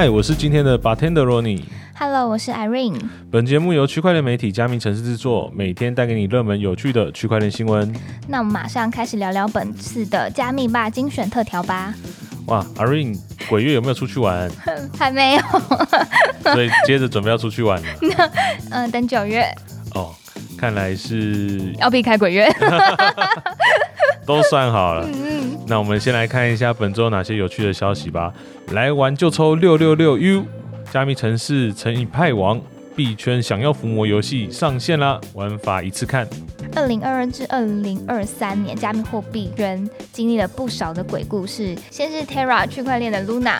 嗨，我是今天的 bartender Ronnie。Hello，我是 Irene。本节目由区块链媒体加密城市制作，每天带给你热门有趣的区块链新闻。那我们马上开始聊聊本次的加密吧精选特调吧。哇，Irene，鬼月有没有出去玩？还没有，所以接着准备要出去玩了。嗯、等九月哦，看来是要避开鬼月。都算好了。那我们先来看一下本周哪些有趣的消息吧。来玩就抽六六六 U，加密城市乘以派王币圈想要伏魔游戏上线啦！玩法一次看。二零二二至二零二三年，加密货币圈经历了不少的鬼故事。先是 Terra 区块链的 Luna。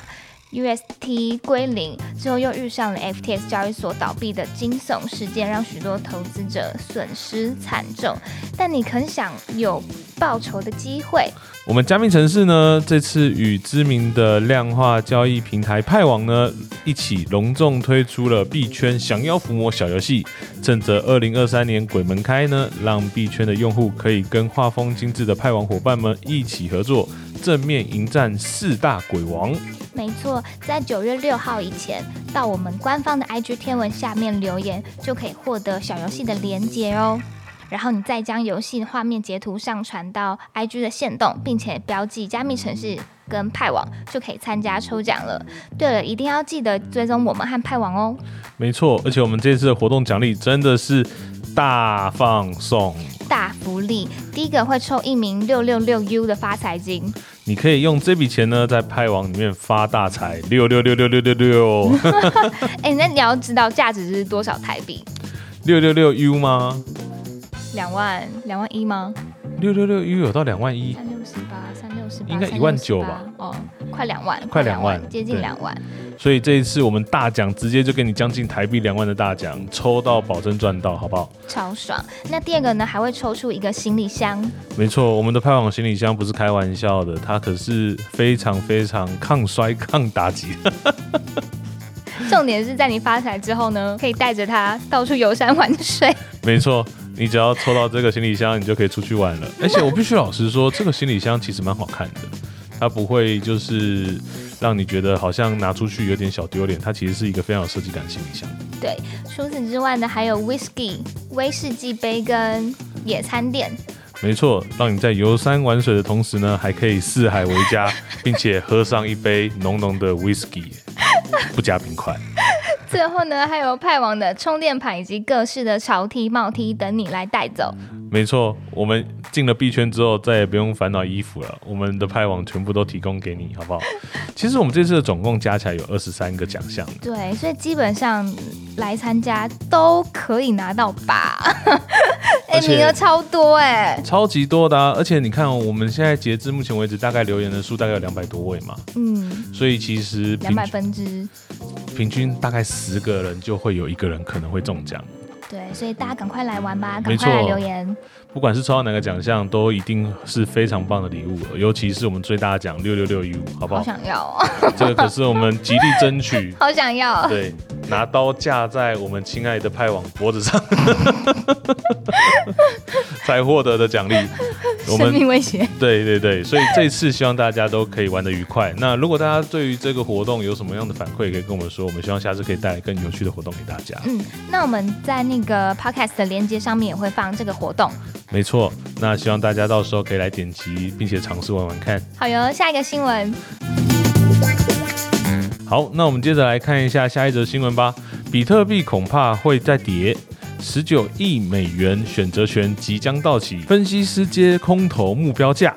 UST 归零之后，又遇上了 FTX 交易所倒闭的惊悚事件，让许多投资者损失惨重。但你肯想有报酬的机会？我们加密城市呢，这次与知名的量化交易平台派网呢一起隆重推出了币圈降妖伏魔小游戏，趁着二零二三年鬼门开呢，让币圈的用户可以跟画风精致的派网伙伴们一起合作，正面迎战四大鬼王。没错，在九月六号以前，到我们官方的 IG 天文下面留言，就可以获得小游戏的连接哦。然后你再将游戏画面截图上传到 IG 的线动，并且标记加密城市跟派网，就可以参加抽奖了。对了，一定要记得追踪我们和派网哦。没错，而且我们这次的活动奖励真的是大放送，大福利，第一个会抽一名六六六 U 的发财金，你可以用这笔钱呢在派网里面发大财，六六六六六六六哎，那你要知道价值是多少台币？六六六 U 吗？两万两万一吗？六六六 U 有到两万一，三六十八，三六十八，应该一万九吧哦，快两万，快两万接近对两万。所以这一次我们大奖直接就给你将近台币两万的大奖，抽到保证赚到，好不好？超爽！那第二个呢，还会抽出一个行李箱，没错，我们的派网行李箱不是开玩笑的，它可是非常非常抗摔、抗打击。重点是在你发财之后呢，可以带着它到处游山玩水。没错，你只要抽到这个行李箱，你就可以出去玩了。而且我必须老实说，这个行李箱其实蛮好看的，它不会就是让你觉得好像拿出去有点小丢脸，它其实是一个非常有设计感的行李箱。对，除此之外呢，还有 whisky 威士忌杯跟野餐垫。没错，让你在游山玩水的同时呢，还可以四海为家，并且喝上一杯浓浓的 whisky，不加冰块。最后呢，还有派网的充电盘以及各式的潮梯、帽梯等你来带走。没错，我们进了币圈之后，再也不用烦恼衣服了，我们的派网全部都提供给你，好不好？其实我们这次的总共加起来有二十三个奖项。对，所以基本上来参加都可以拿到吧？哎、名额超多哎、超级多的、啊，而且你看、哦，我们现在截至目前为止，大概留言的数大概有两百多位嘛，嗯，所以其实两百分之。平均大概十个人就会有一个人可能会中奖。对，所以大家赶快来玩吧，赶快来留言。不管是抽到哪个奖项，都一定是非常棒的礼物，尤其是我们最大奖六六六一五好不好好？想要、哦，这个可是我们极力争取，好想要。对，拿刀架在我们亲爱的派网脖子上，才获得的奖励。我生命威胁。对对对，所以这次希望大家都可以玩得愉快。那如果大家对于这个活动有什么样的反馈，可以跟我们说，我们希望下次可以带来更有趣的活动给大家。嗯，那我们在那个 podcast 的连接上面也会放这个活动。没错，那希望大家到时候可以来点击，并且尝试玩玩看。好哟，下一个新闻，好，那我们接着来看一下下一则新闻吧。比特币恐怕会再跌，十九亿美元选择权即将到期，分析师接空头目标价。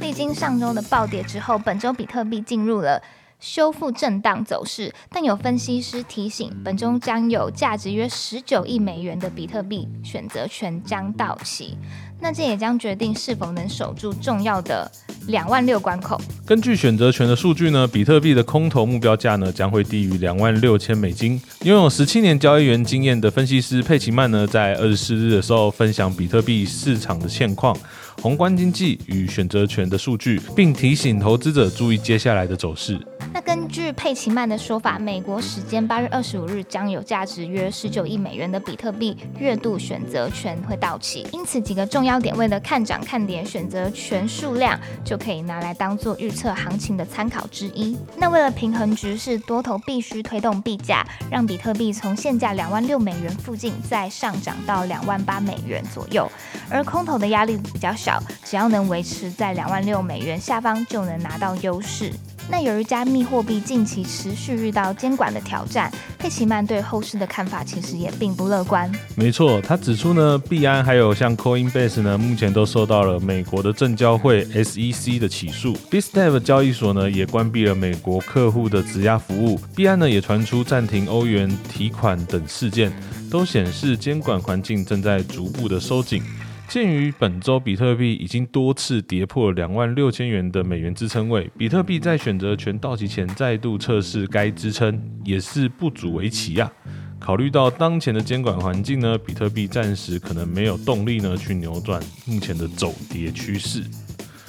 历经上周的暴跌之后，本周比特币进入了。修复震荡走势，但有分析师提醒，本周将有价值约十九亿美元的比特币选择权将到期，那这也将决定是否能守住重要的两万六关口。根据选择权的数据呢，比特币的空头目标价呢将会低于两万六千美金。拥有十七年交易员经验的分析师佩奇曼呢，在二十四日的时候分享比特币市场的现况、宏观经济与选择权的数据，并提醒投资者注意接下来的走势。那根据佩奇曼的说法，美国时间八月二十五日将有价值约十九亿美元的比特币月度选择权会到期，因此几个重要点位的看涨看跌选择权数量就可以拿来当做预测行情的参考之一。那为了平衡局势，多头必须推动币价，让比特币从现价两万六美元附近再上涨到两万八美元左右，而空头的压力比较小，只要能维持在两万六美元下方，就能拿到优势。那由于加密货币近期持续遇到监管的挑战，佩奇曼对后市的看法其实也并不乐观。没错，他指出呢，币安还有像 Coinbase 呢，目前都受到了美国的证交会 SEC 的起诉。Bitstamp 交易所呢也关闭了美国客户的质押服务。币安呢也传出暂停欧元提款等事件，都显示监管环境正在逐步的收紧。鉴于本周比特币已经多次跌破两万六千元的美元支撑位，比特币在选择权到期前再度测试该支撑，也是不足为奇呀。考虑到当前的监管环境呢，比特币暂时可能没有动力呢去扭转目前的走跌趋势。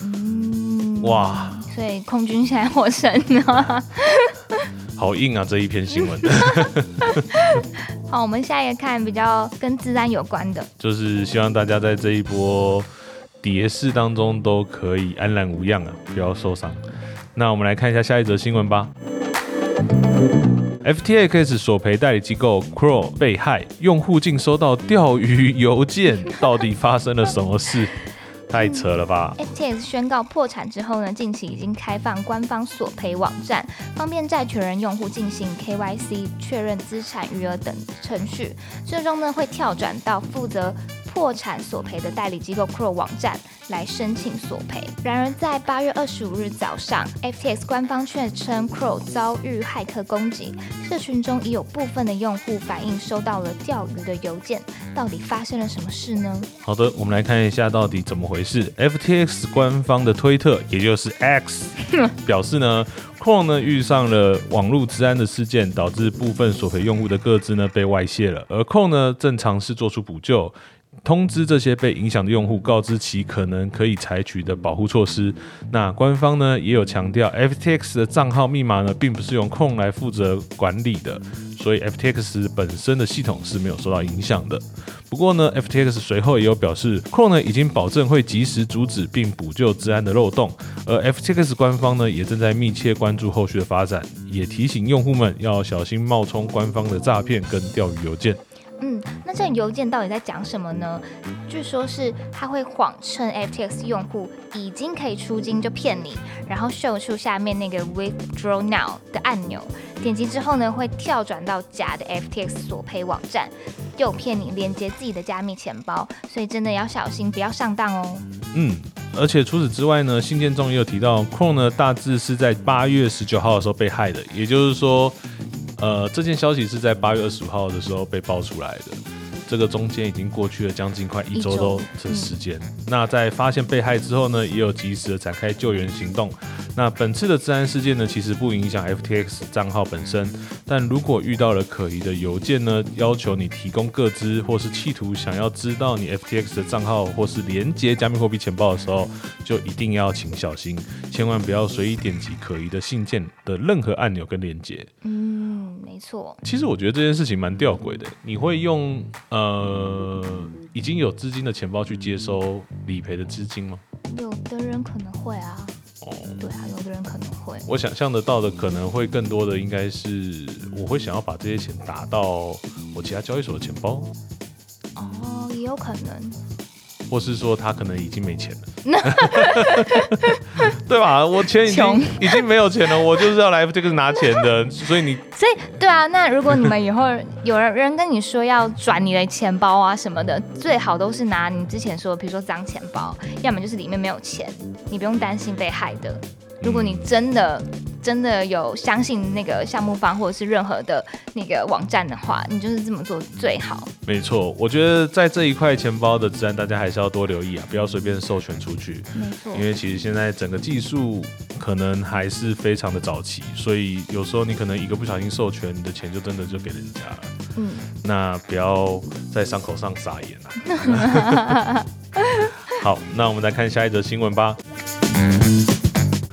嗯，哇，所以空军现在获胜了。好硬啊这一篇新闻，好，我们下一个看比较跟自然有关的。就是希望大家在这一波跌势当中都可以安然无恙啊，不要受伤。那我们来看一下下一则新闻吧。FTX 索赔代理机构 Crow 被害，用户竟收到钓鱼邮件，到底发生了什么事？太扯了吧！FTX 宣告破产之后呢，近期已经开放官方索赔网站，方便债权人用户进行 KYC 确认资产余额等程序，最终呢会跳转到负责破产索赔的代理机构 Crow 网站来申请索赔。然而，在八月二十五日早上，FTX 官方却称 Crow 遭遇骇客攻击，社群中已有部分的用户反映收到了钓鱼的邮件，到底发生了什么事呢？好的，我们来看一下到底怎么回事。FTX 官方的推特，也就是 X，表示呢，Chrome 呢遇上了网络治安的事件，导致部分索赔用户的个资呢被外泄了，而 Chrome 呢正尝试做出补救。通知这些被影响的用户，告知其可能可以采取的保护措施。那官方呢也有强调，FTX 的账号密码呢并不是用 Chrome 来负责管理的，所以 FTX 本身的系统是没有受到影响的。不过呢，FTX 随后也有表示，Chrome 呢已经保证会及时阻止并补救治安的漏洞，而 FTX 官方呢也正在密切关注后续的发展，也提醒用户们要小心冒充官方的诈骗跟钓鱼邮件。嗯，那这邮件到底在讲什么呢？据说是他会谎称 FTX 用户已经可以出金就骗你，然后秀出下面那个 Withdraw Now 的按钮，点击之后呢会跳转到假的 FTX 索赔网站，诱骗你连接自己的加密钱包，所以真的要小心，不要上当哦。嗯，而且除此之外呢，信件中也有提到，Chrome 呢大致是在八月十九号的时候被害的，也就是说。呃，这件消息是在八月二十五号的时候被爆出来的，这个中间已经过去了将近快一周多的时间。那在发现被害之后呢，也有及时的展开救援行动。那本次的治安事件呢，其实不影响 FTX 账号本身，但如果遇到了可疑的邮件呢，要求你提供各资，或是企图想要知道你 FTX 的账号或是连接加密货币钱包的时候，就一定要请小心，千万不要随意点击可疑的信件的任何按钮跟连接。错。其实我觉得这件事情蛮吊诡的，你会用呃已经有资金的钱包去接收理赔的资金吗？有的人可能会啊。哦，对啊，有的人可能会。我想象得到的可能会更多的，应该是我会想要把这些钱打到我其他交易所的钱包，哦，也有可能。或是说他可能已经没钱了，对吧？我钱已经已经没有钱了，我就是要来这个拿钱的，所以你所以，对啊，那如果你们以后有人人跟你说要转你的钱包啊什么的，最好都是拿你之前说的，比如说脏钱包，要么就是里面没有钱，你不用担心被害的。如果你真的真的有相信那个项目方或者是任何的那个网站的话，你就是这么做最好。没错，我觉得在这一块钱包的治安，大家还是要多留意啊，不要随便授权出去。没错因为其实现在整个技术可能还是非常的早期，所以有时候你可能一个不小心授权，你的钱就真的就给人家了。嗯，那不要在伤口上撒盐啊！好，那我们来看下一则新闻吧。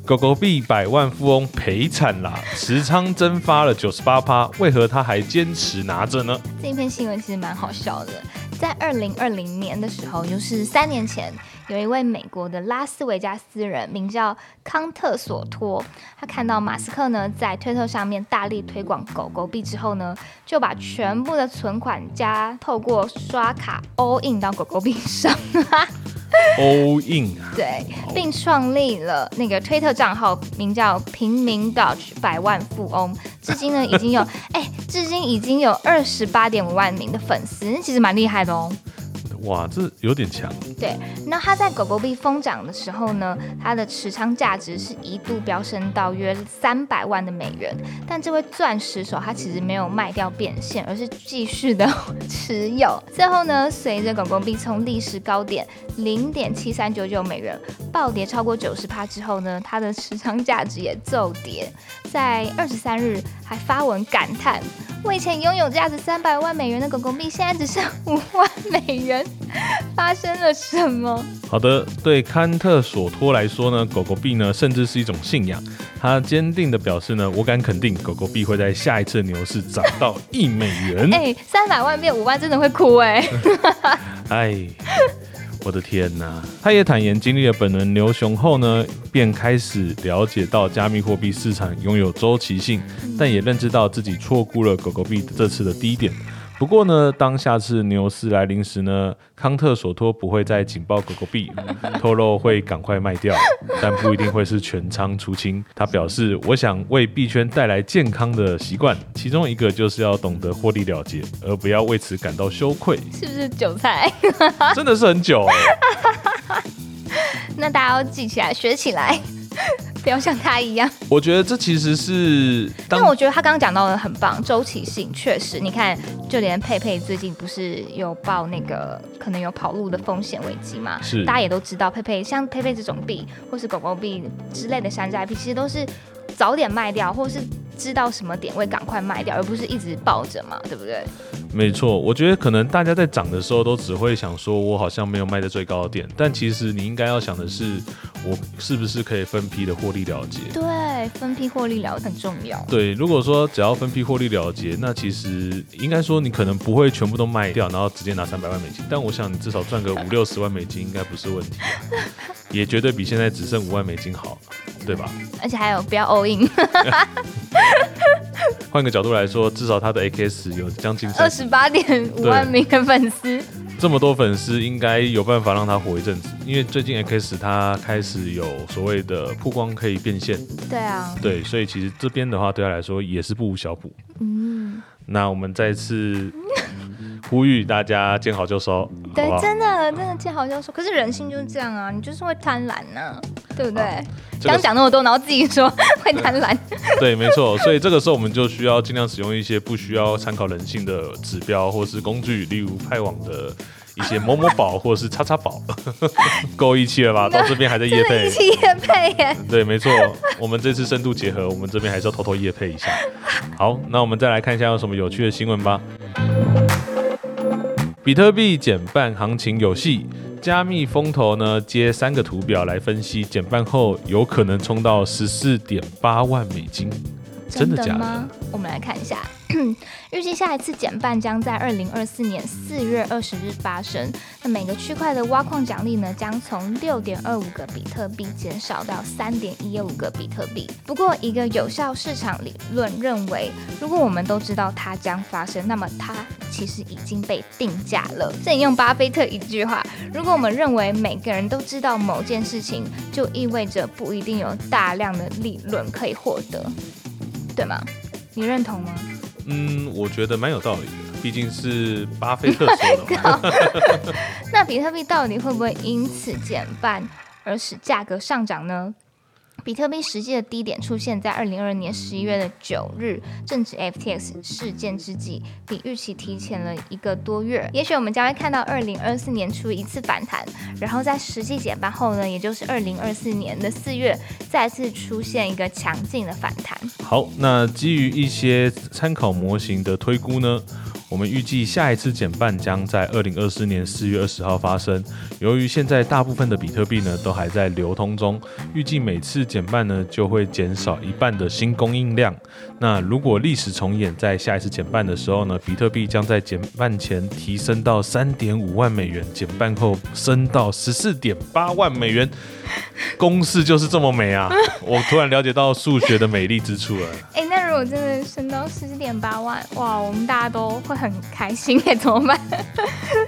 狗狗币百万富翁赔惨啦，持仓蒸发了九十八趴，为何他还坚持拿着呢？这一篇新闻其实蛮好笑的。在二零二零年的时候，就是三年前，有一位美国的拉斯维加斯人，名叫康特索托，他看到马斯克呢在推特上面大力推广狗狗币之后呢，就把全部的存款加透过刷卡 all in 到狗狗币上。All in 啊，对，并创立了那个推特账号，名叫“平民 Dodge 百万富翁”，至今呢已经有 哎，至今已经有二十八点五万名的粉丝，其实蛮厉害的哦。哇，这有点强。对，那它在狗狗币疯涨的时候呢，它的持仓价值是一度飙升到约三百万的美元。但这位钻石手他其实没有卖掉变现，而是继续的 持有。最后呢，随着狗狗币从历史高点零点七三九九美元暴跌超过九十趴之后呢，它的持仓价值也骤跌，在二十三日还发文感叹。我以前拥有价值三百万美元的狗狗币，现在只剩五万美元，发生了什么？好的，对康特索托来说呢，狗狗币呢甚至是一种信仰。他坚定的表示呢，我敢肯定，狗狗币会在下一次牛市涨到一美元。哎、三百万变五万，真的会哭哎、哎，我的天哪！他也坦言，经历了本轮牛熊后呢，便开始了解到加密货币市场拥有周期性，但也认知到自己错估了狗狗币这次的低点。不过呢，当下次牛市来临时呢，康特索托不会再紧抱狗狗币，透露会赶快卖掉，但不一定会是全仓出清。他表示，我想为币圈带来健康的习惯，其中一个就是要懂得获利了结，而不要为此感到羞愧。是不是韭菜？真的是很久哎、那大家要记起来，学起来，不要像他一样。我觉得这其实是当但我觉得他刚刚讲到的很棒，周期性确实，你看，就连佩佩最近不是有报那个可能有跑路的风险危机嘛？是大家也都知道，佩佩像佩佩这种币或是狗狗币之类的山寨币，其实都是早点卖掉，或是知道什么点位赶快卖掉，而不是一直抱着嘛，对不对？没错，我觉得可能大家在涨的时候都只会想说，我好像没有卖在最高的点，但其实你应该要想的是，我是不是可以分批的获利了结。对，分批获利了很重要。对，如果说只要分批获利了结，那其实应该说你可能不会全部都卖掉，然后直接拿三百万美金。但我想你至少赚个五六十万美金应该不是问题啊，也绝对比现在只剩五万美金好，对吧？而且还有不要 all in，换个角度来说，至少他的 AKS 有将近二三十八点五万名的粉丝，这么多粉丝，应该有办法让他火一阵子。因为最近 X 他开始有所谓的曝光可以变现，对啊，对，所以其实这边的话对他来说也是不无小补。嗯，那我们再次呼吁大家见好就收，对？真的真的见好就收。可是人性就是这样啊，你就是会贪婪呐、对不对？这个刚讲那么多，然后自己说 会贪婪，对，没错。所以这个时候我们就需要尽量使用一些不需要参考人性的指标或是工具，例如派网的一些某某宝或者是叉叉宝，够义气了吧？到这边还在夜配一。起也配耶。对，没错，我们这次深度结合，我们这边还是要偷偷夜配一下。好，那我们再来看一下有什么有趣的新闻吧。比特币减半行情有戏，加密风投呢接三个图表来分析，减半后有可能冲到十四点八万美金，真的假的吗？我们来看一下，预计下一次减半将在二零二四年四月二十日发生。那每个区块的挖矿奖励呢，将从六点二五个比特币减少到三点一五个比特币。不过，一个有效市场理论认为，如果我们都知道它将发生，那么它其实已经被定价了。这引用巴菲特一句话：如果我们认为每个人都知道某件事情，就意味着不一定有大量的利润可以获得，对吗？你认同吗？嗯，我觉得蛮有道理的，毕竟是巴菲特说的嘛。那比特币到底会不会因此减半而使价格上涨呢？比特币实际的低点出现在二零二二年十一月的九日，正值 FTX 事件之际，比预期提前了一个多月。也许我们将会看到二零二四年初一次反弹，然后在实际减半后呢，也就是二零二四年的四月，再次出现一个强劲的反弹。好，那基于一些参考模型的推估呢，我们预计下一次减半将在二零二四年四月二十号发生。由于现在大部分的比特币呢都还在流通中，预计每次减半呢就会减少一半的新供应量。那如果历史重演，在下一次减半的时候呢，比特币将在减半前提升到三点五万美元，减半后升到十四点八万美元。公式就是这么美啊！我突然了解到数学的美丽之处了。果真的升到十四点八万，哇，我们大家都会很开心哎，怎么办？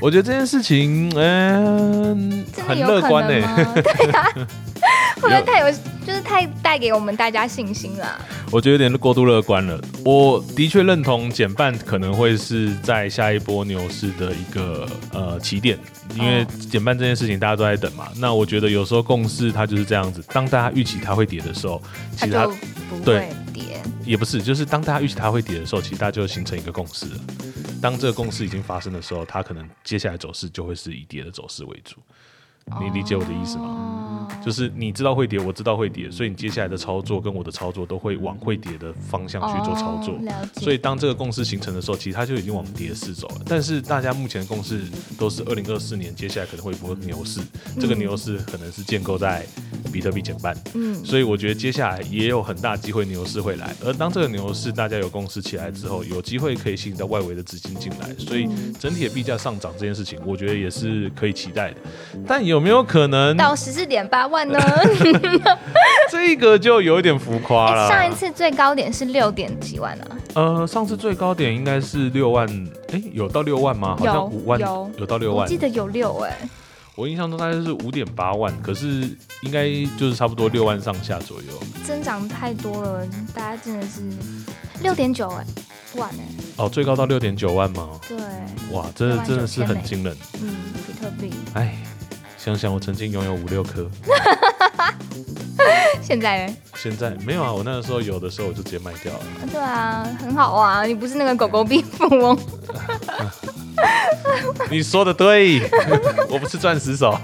我觉得这件事情，嗯，很乐观呢。对啊，会不会太有，就是太带给我们大家信心了？我觉得有点过度乐观了。我的确认同减半可能会是在下一波牛市的一个呃起点，因为减半这件事情大家都在等嘛。那我觉得有时候共识它就是这样子，当大家预期它会跌的时候，其实它不会跌，也不是，就是当大家预期它会跌的时候，其实大家就形成一个共识了。当这个共识已经发生的时候，它可能接下来走势就会是以跌的走势为主。你理解我的意思吗？就是你知道会跌，我知道会跌，所以你接下来的操作跟我的操作都会往会跌的方向去做操作。所以当这个共识形成的时候，其实它就已经往跌势走了。但是大家目前的共识都是二零二四年接下来可能会一波牛市，这个牛市可能是建构在比特币减半。嗯，所以我觉得接下来也有很大机会牛市会来。而当这个牛市大家有共识起来之后，有机会可以吸引到外围的资金进来，所以整体的币价上涨这件事情，我觉得也是可以期待的。但有没有可能到十四点八万呢？这个就有一点浮夸了。上一次最高点是六点几万啊？呃，上次最高点应该是六万，哎，有到六万吗？好像五万，有有到六万，我记得有六哎。我印象中大概是五点八万，可是应该就是差不多六万上下左右。增长太多了，大家真的是六点九哎万哎。哦，最高到六点九万吗？对。哇，真的真的是很惊人。嗯，比特币。哎。想想我曾经拥有五六颗，现在呢？现在没有啊，我那个时候有的时候我就直接卖掉了。对啊，很好啊，你不是那个狗狗币富翁。你说的对，我不是钻石手。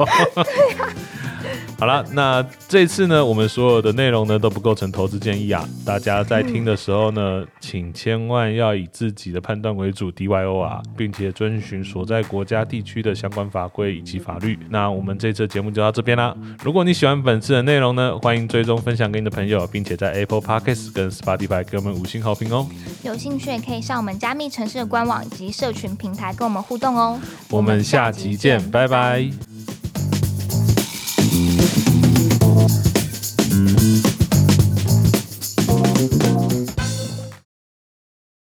好了，那这次呢，我们所有的内容呢都不构成投资建议啊。大家在听的时候呢，请千万要以自己的判断为主，D Y O 啊，并且遵循所在国家地区的相关法规以及法律。那我们这次节目就到这边啦。如果你喜欢本次的内容呢，欢迎追踪分享给你的朋友，并且在 Apple Podcast 跟 Spotify 给我们五星好评哦。有兴趣也可以上我们加密城市的官网以及社群平台跟我们互动哦。我们下集见，拜拜。